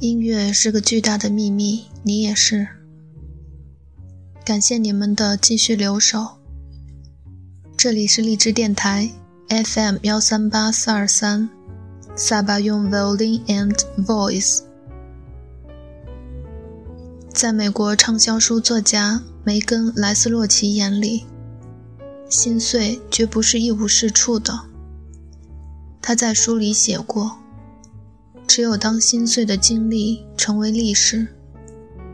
音乐是个巨大的秘密，你也是。感谢你们的继续留守。这里是荔枝电台 FM 幺三八四二三，萨巴用 violin and voice。在美国畅销书作家梅根·莱斯洛奇眼里，心碎绝不是一无是处的。他在书里写过。只有当心碎的经历成为历史，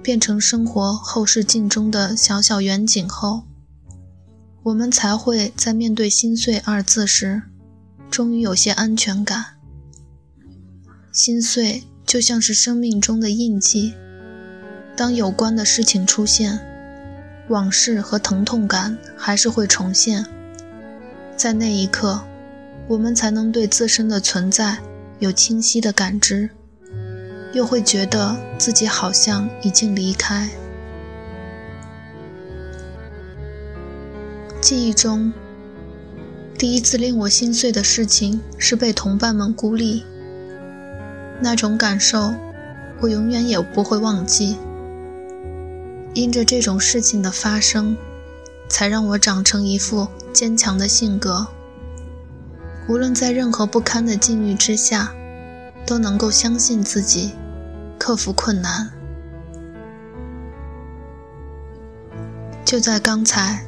变成生活后视镜中的小小远景后，我们才会在面对“心碎”二字时，终于有些安全感。心碎就像是生命中的印记，当有关的事情出现，往事和疼痛感还是会重现，在那一刻，我们才能对自身的存在。有清晰的感知，又会觉得自己好像已经离开。记忆中，第一次令我心碎的事情是被同伴们孤立，那种感受，我永远也不会忘记。因着这种事情的发生，才让我长成一副坚强的性格。无论在任何不堪的境遇之下，都能够相信自己，克服困难。就在刚才，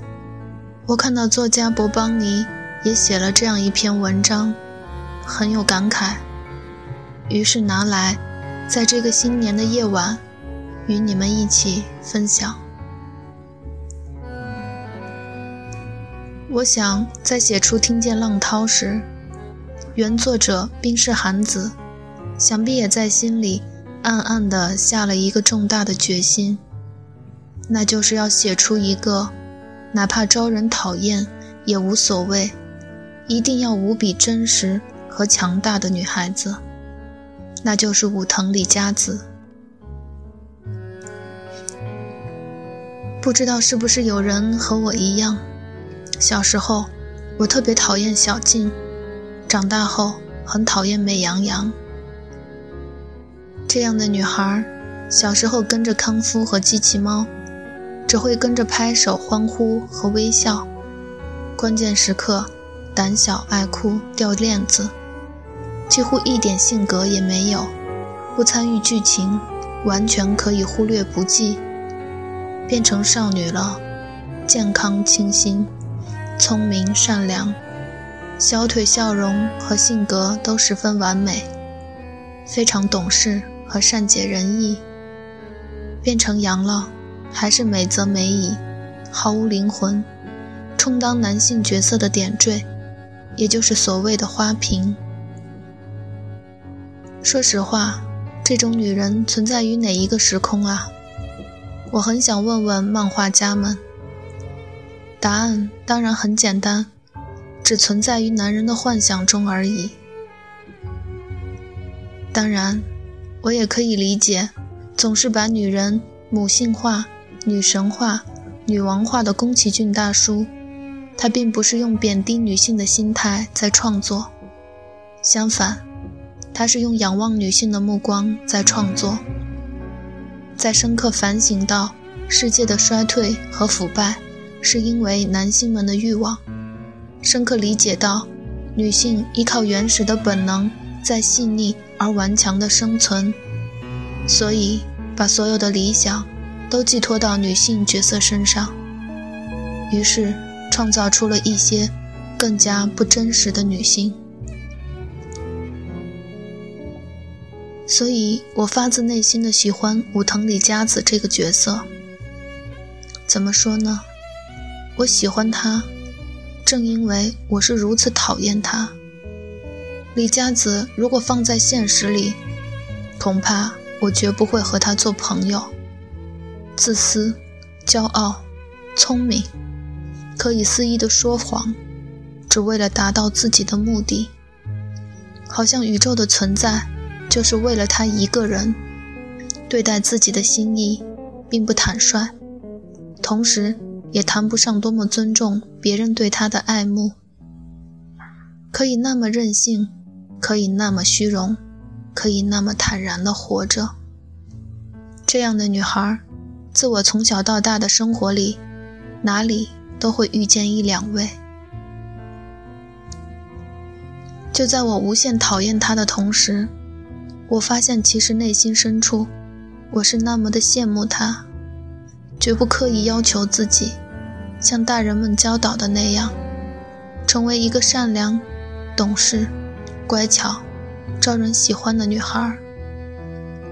我看到作家博邦尼也写了这样一篇文章，很有感慨，于是拿来，在这个新年的夜晚，与你们一起分享。我想在写出《听见浪涛》时。原作者冰释寒子，想必也在心里暗暗地下了一个重大的决心，那就是要写出一个，哪怕招人讨厌也无所谓，一定要无比真实和强大的女孩子，那就是武藤里佳子。不知道是不是有人和我一样，小时候我特别讨厌小静。长大后很讨厌美羊羊这样的女孩，小时候跟着康夫和机器猫，只会跟着拍手欢呼和微笑，关键时刻胆小爱哭掉链子，几乎一点性格也没有，不参与剧情，完全可以忽略不计。变成少女了，健康清新，聪明善良。小腿笑容和性格都十分完美，非常懂事和善解人意。变成羊了，还是美则美矣，毫无灵魂，充当男性角色的点缀，也就是所谓的花瓶。说实话，这种女人存在于哪一个时空啊？我很想问问漫画家们。答案当然很简单。只存在于男人的幻想中而已。当然，我也可以理解，总是把女人母性化、女神化、女王化的宫崎骏大叔，他并不是用贬低女性的心态在创作，相反，他是用仰望女性的目光在创作，在深刻反省到世界的衰退和腐败是因为男性们的欲望。深刻理解到，女性依靠原始的本能在细腻而顽强的生存，所以把所有的理想都寄托到女性角色身上，于是创造出了一些更加不真实的女性。所以我发自内心的喜欢武藤里佳子这个角色。怎么说呢？我喜欢她。正因为我是如此讨厌他，李佳子如果放在现实里，恐怕我绝不会和他做朋友。自私、骄傲、聪明，可以肆意的说谎，只为了达到自己的目的。好像宇宙的存在就是为了他一个人。对待自己的心意，并不坦率，同时。也谈不上多么尊重别人对他的爱慕，可以那么任性，可以那么虚荣，可以那么坦然地活着。这样的女孩，自我从小到大的生活里，哪里都会遇见一两位。就在我无限讨厌她的同时，我发现其实内心深处，我是那么的羡慕她，绝不刻意要求自己，像大人们教导的那样，成为一个善良、懂事、乖巧、招人喜欢的女孩。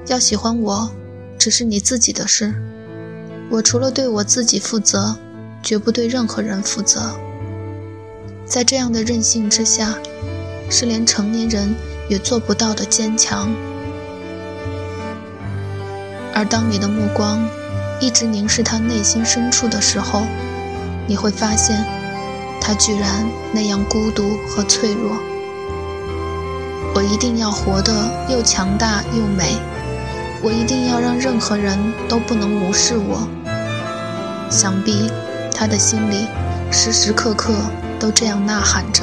要喜欢我。只是你自己的事，我除了对我自己负责，绝不对任何人负责。在这样的任性之下，是连成年人也做不到的坚强。而当你的目光一直凝视他内心深处的时候，你会发现，他居然那样孤独和脆弱。我一定要活得又强大又美。我一定要让任何人都不能无视我。想必他的心里时时刻刻都这样呐喊着。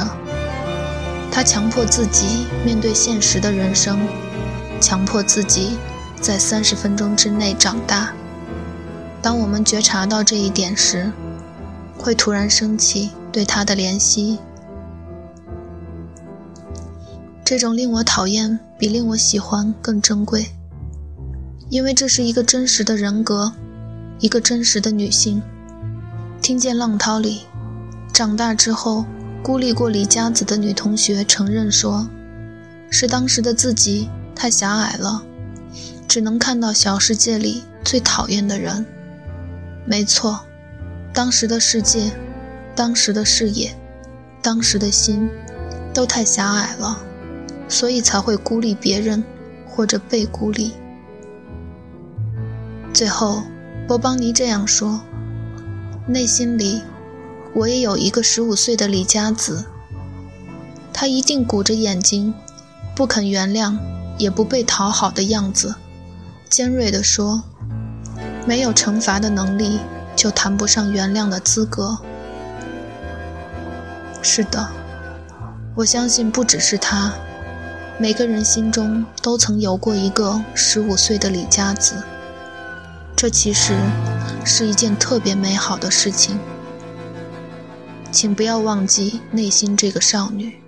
他强迫自己面对现实的人生，强迫自己在三十分钟之内长大。当我们觉察到这一点时，会突然升起对他的怜惜。这种令我讨厌比令我喜欢更珍贵。因为这是一个真实的人格，一个真实的女性。听见浪涛里，长大之后孤立过李佳子的女同学承认说，是当时的自己太狭隘了，只能看到小世界里最讨厌的人。没错，当时的世界，当时的视野，当时的心，都太狭隘了，所以才会孤立别人，或者被孤立。最后，波邦尼这样说：“内心里，我也有一个十五岁的李佳子。他一定鼓着眼睛，不肯原谅，也不被讨好的样子，尖锐地说：‘没有惩罚的能力，就谈不上原谅的资格。’是的，我相信不只是他，每个人心中都曾有过一个十五岁的李佳子。”这其实是一件特别美好的事情，请不要忘记内心这个少女。